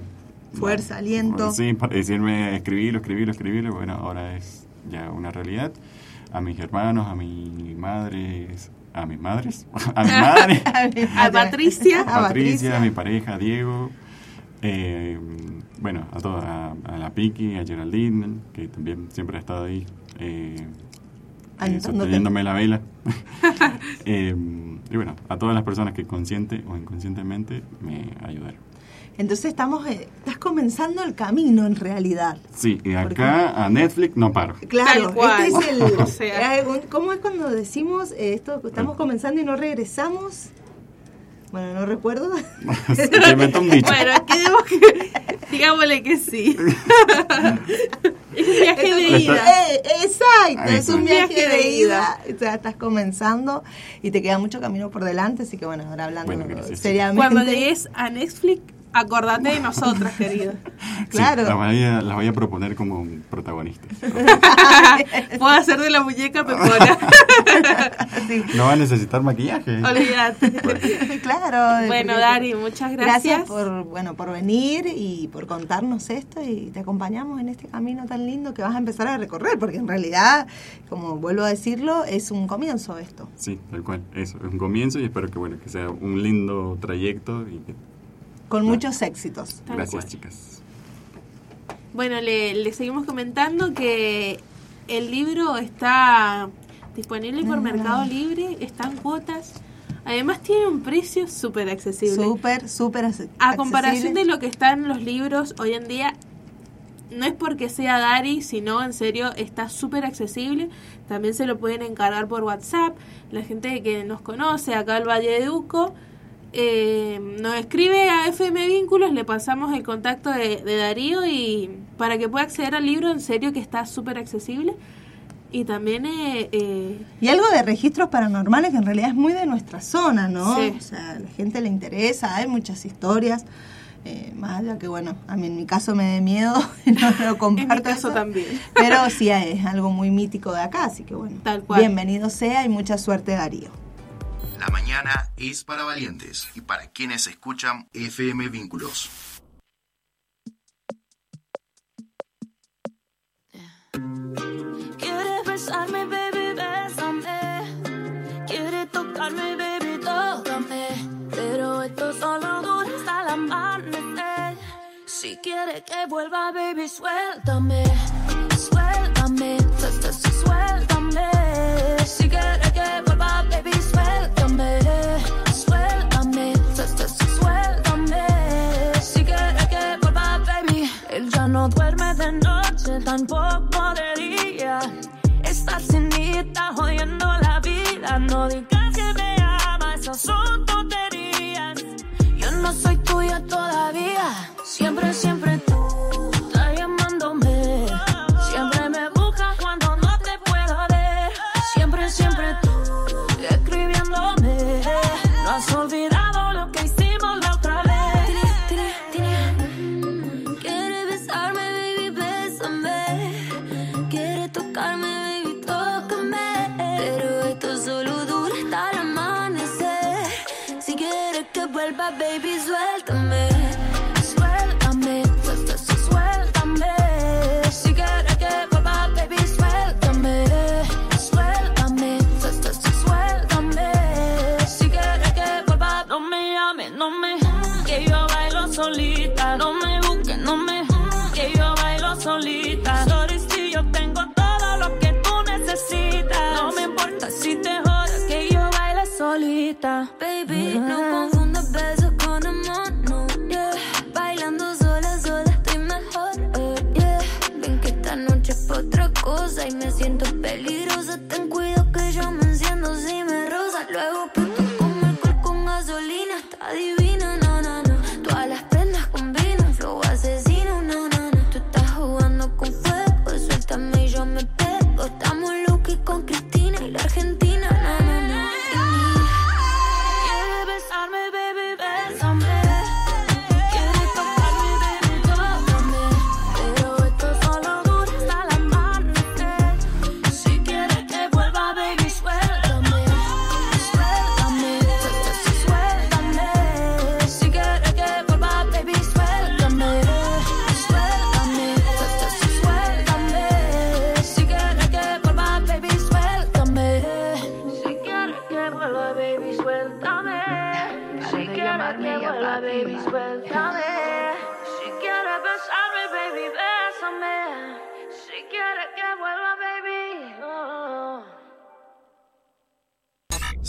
Fuerza, aliento. Sí, para decirme escribirlo, escribirlo, escribirlo. Bueno, ahora es ya una realidad. A mis hermanos, a mi madre, a mis madres, *laughs* *laughs* a mi madre, A Patricia. A Patricia, a mi pareja, a Diego, eh, bueno, a todos, a, a la Piki, a Geraldine, que también siempre ha estado ahí, eh, eh, sosteniéndome la vela. *laughs* *laughs* Eh, y bueno, a todas las personas que consciente o inconscientemente me ayudaron. Entonces estamos, eh, estás comenzando el camino en realidad. Sí, y acá a Netflix no paro. Claro, este es el... *laughs* O sea. ¿Cómo es cuando decimos esto que estamos comenzando y no regresamos? Bueno, no recuerdo. *laughs* Se te inventó un dicho. Bueno, quedemos que. Digámosle que sí. *laughs* es un viaje de ida. Eh, exacto, es un viaje Viaje de de ida. O sea, estás comenzando y te queda mucho camino por delante, así que bueno, ahora hablando Bueno, seriamente. Cuando llegues a Netflix, acordate de nosotras, *laughs* querida. Claro. Sí, las, voy a, las voy a proponer como protagonistas. *laughs* Puedo hacer de la muñeca pepona. *laughs* No va a necesitar maquillaje. Olvídate. claro. Bueno, Dari, muchas gracias. Gracias por, bueno, por venir y por contarnos esto y te acompañamos en este camino tan lindo que vas a empezar a recorrer, porque en realidad, como vuelvo a decirlo, es un comienzo esto. Sí, tal cual. Eso, es un comienzo y espero que bueno que sea un lindo trayecto. Y que- Con muchos éxitos. Tal gracias, cual. chicas. Bueno, le, le seguimos comentando que el libro está disponible por Mercado Libre, está en cuotas. Además tiene un precio súper accesible. Súper, súper ac- A comparación accesible. de lo que está en los libros hoy en día, no es porque sea Dari, sino en serio está súper accesible. También se lo pueden encargar por WhatsApp. La gente que nos conoce acá al Valle de Uco eh, nos escribe a FM Vínculos, le pasamos el contacto de, de Darío y para que pueda acceder al libro, en serio que está súper accesible. Y también eh, eh, Y algo de registros paranormales que en realidad es muy de nuestra zona, ¿no? Sí. O sea, a la gente le interesa, hay muchas historias. eh, más allá que, bueno, a mí en mi caso me dé miedo, *laughs* no lo comparto. eso, también. Pero sí es algo muy mítico de acá, así que bueno. Tal cual. Bienvenido sea y mucha suerte, Darío. La mañana es para valientes y para quienes escuchan FM Vínculos. Quieres besarme, baby, bésame. Quieres tocarme, baby, tócame. Pero esto solo dura hasta el amanecer. Si quieres que vuelva, baby, suéltame. tampoco de día. Estás cenita jodiendo la vida. No digas que me amas, esas son tonterías. Yo no soy tuya todavía. Siempre, siempre tú.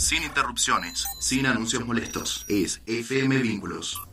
sin interrupciones, sin anuncios molestos. Es FM Vínculos.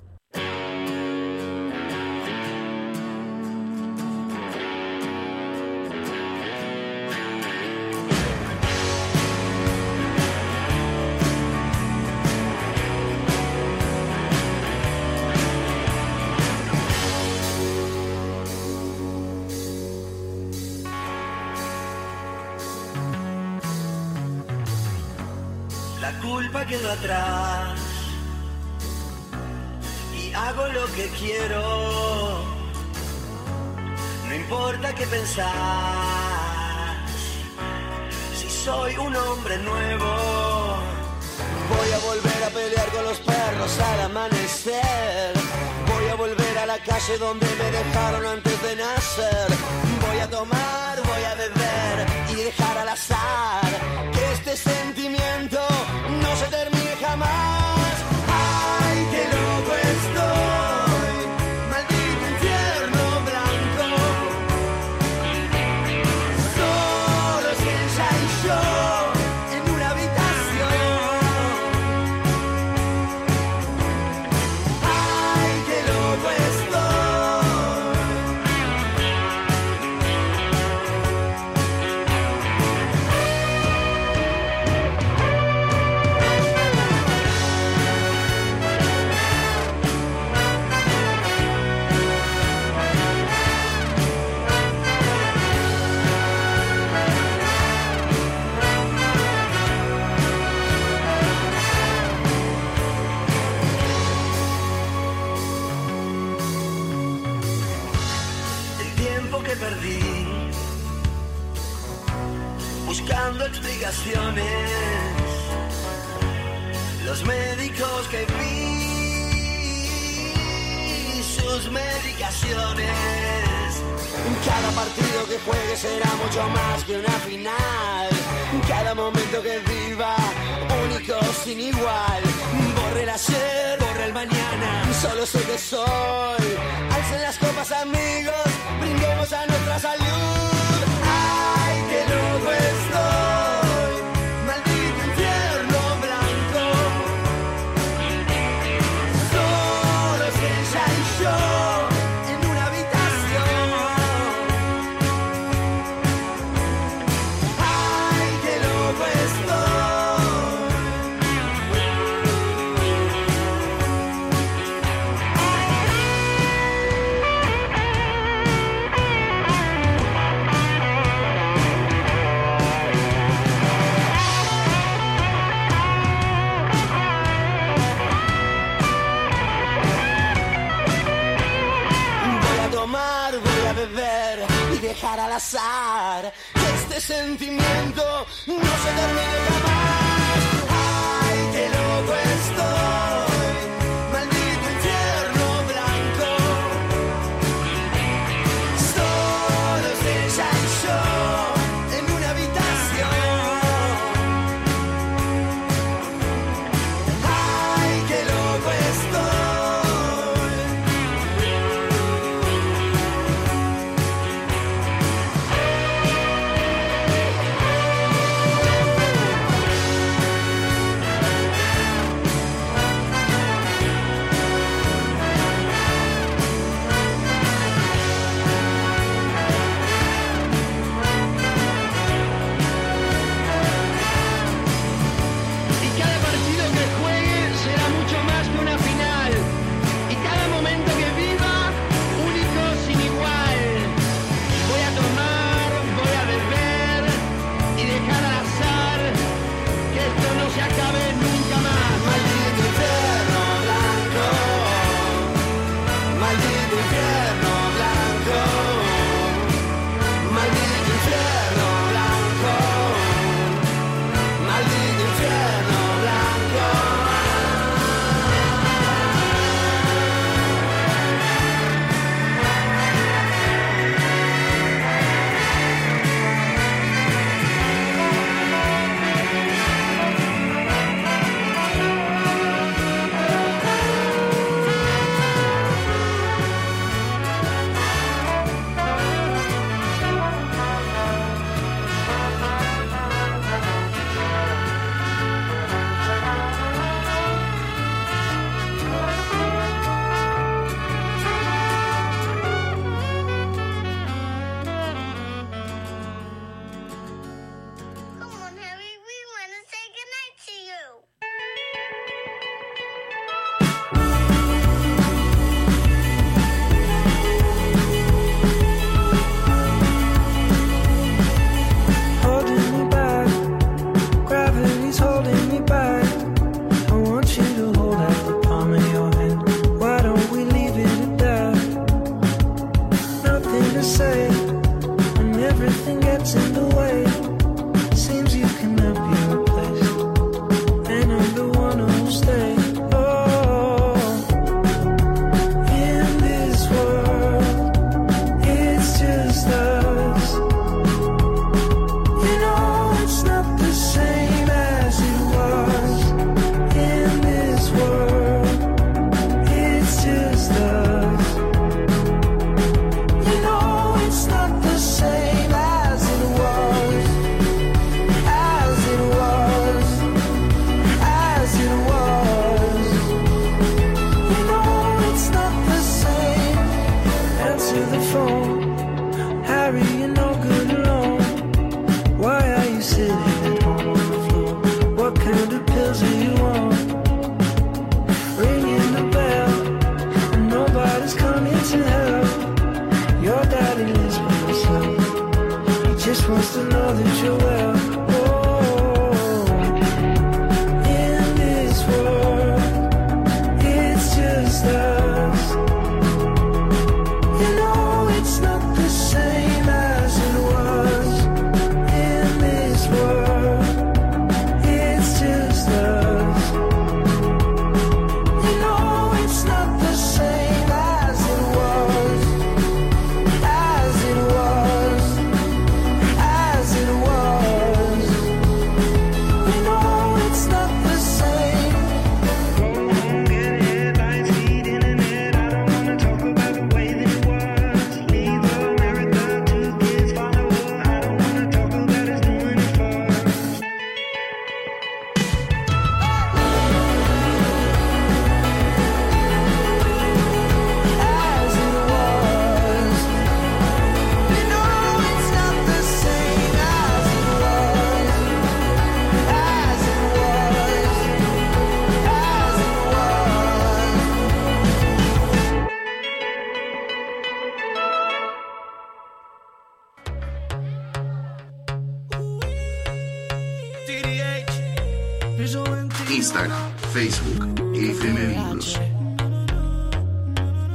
Instagram, Facebook, FM Vínculos.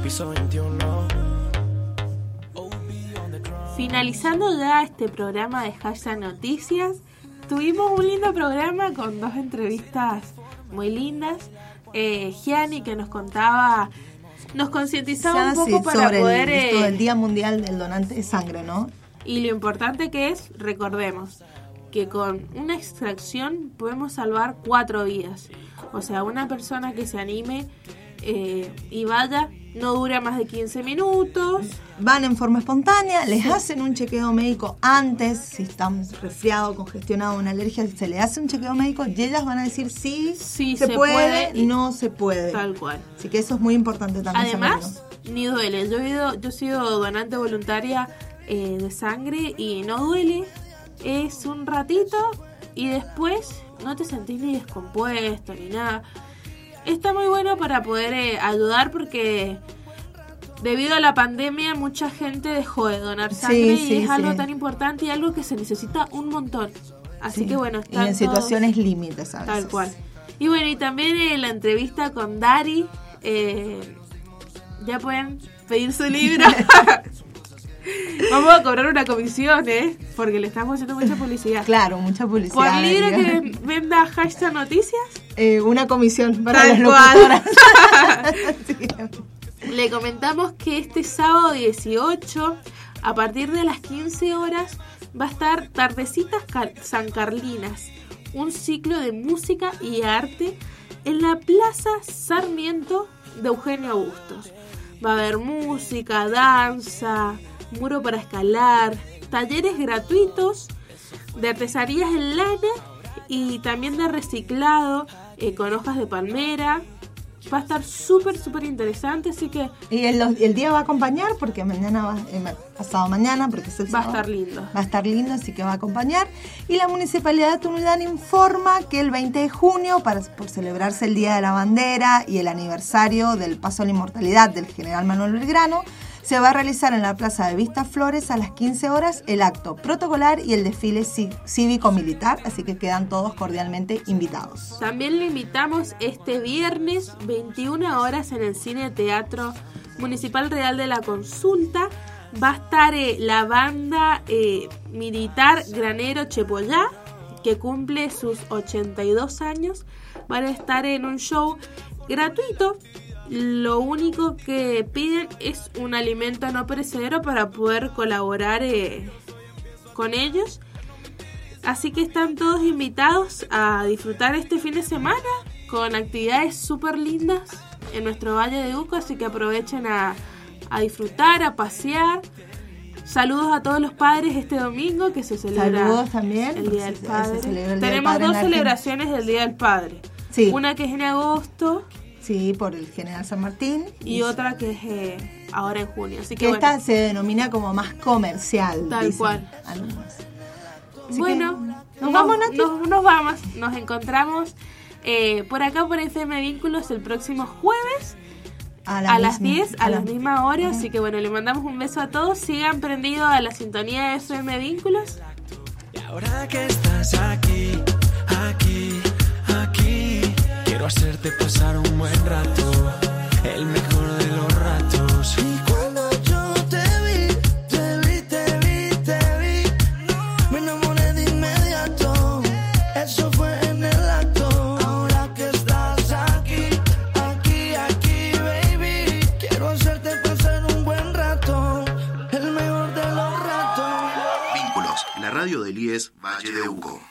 Piso 21. Finalizando ya este programa de Hashtag Noticias, tuvimos un lindo programa con dos entrevistas muy lindas. Eh, Gianni que nos contaba, nos concientizaba un sí, poco para sobre el- poder... esto eh, del Día Mundial del Donante de Sangre, ¿no? Y lo importante que es, recordemos, que con una extracción podemos salvar cuatro vidas. O sea, una persona que se anime eh, y vaya, no dura más de 15 minutos. Van en forma espontánea, les hacen un chequeo médico antes, si están resfriados, congestionados, una alergia, se le hace un chequeo médico y ellas van a decir sí, Sí, se, se puede, puede, no se puede. Tal cual. Así que eso es muy importante también Además, ni duele. Yo he, ido- yo he sido donante voluntaria eh, de sangre y no duele. Es un ratito y después no te sentís ni descompuesto ni nada. Está muy bueno para poder eh, ayudar porque debido a la pandemia mucha gente dejó de donar Sí, sangre y sí, es algo sí. tan importante y algo que se necesita un montón. Así Sí. que bueno, Y están en todos- situaciones límites a Tal cual. Y bueno, y también eh, la entrevista con Dari. eh, ya pueden pedir su libro. *laughs* Vamos a cobrar una comisión, ¿eh? Porque le estamos haciendo mucha publicidad. Claro, mucha publicidad. Por libro que venda hashtag noticias, Eh, una comisión para las locutoras. *laughs* le comentamos que este sábado 18, a partir de las 15 horas, va a estar Tardecitas Car- San Carlinas, un ciclo de música y arte en la Plaza Sarmiento de Eugenio Bustos. Va a haber música, danza, muro para escalar, talleres gratuitos de artesanías en lana y también de reciclado eh, con hojas de palmera. Va a estar súper, súper interesante, así que Y el, el día va a acompañar porque mañana va, eh, pasado mañana, porque es el va a estar lindo. Va a estar lindo, así que va a acompañar. Y la Municipalidad de Tunuyán informa que el 20 de junio, para, por celebrarse el Día de la Bandera y el aniversario del paso a la inmortalidad del general Manuel Belgrano, se va a realizar en la Plaza de Vista Flores a las 15 horas el acto protocolar y el desfile cívico-militar, así que quedan todos cordialmente invitados. También le invitamos este viernes 21 horas en el Cine Teatro Municipal Real de la Consulta. Va a estar eh, la banda eh, militar Granero Chepollá, que cumple sus 82 años. Van a estar en un show gratuito. Lo único que piden es un alimento no perecedero para poder colaborar eh, con ellos. Así que están todos invitados a disfrutar este fin de semana con actividades súper lindas en nuestro Valle de Uco, así que aprovechen a, a disfrutar, a pasear. Saludos a todos los padres este domingo que se celebra Saludos también, el Día del Padre. Tenemos dos celebraciones del Día del Padre. Sí. Una que es en agosto Sí, por el general San Martín. y otra que es eh, ahora en junio. Así que que bueno, esta se denomina como más comercial. Tal dicen cual. algunos. Así bueno, que, ¿nos vamos, Nati? Nos, nos vamos. Nos encontramos eh, por acá por FM Vínculos el próximo jueves a, a, la las misma- 10, a, a la la- misma hora. Así que bueno, le mandamos un beso a todos. Sigan prendidos a la sintonía de FM Vínculos. Ahora que estás aquí, aquí, quiero hacerte pasar un buen rato, el mejor de los ratos. Y cuando yo te vi, te vi, te vi, te vi, me enamoré de inmediato. Eso fue en el acto. Ahora que estás aquí, aquí, aquí, baby, quiero hacerte pasar un buen rato, el mejor de los ratos. Vínculos, la radio del IES Valle de Uco.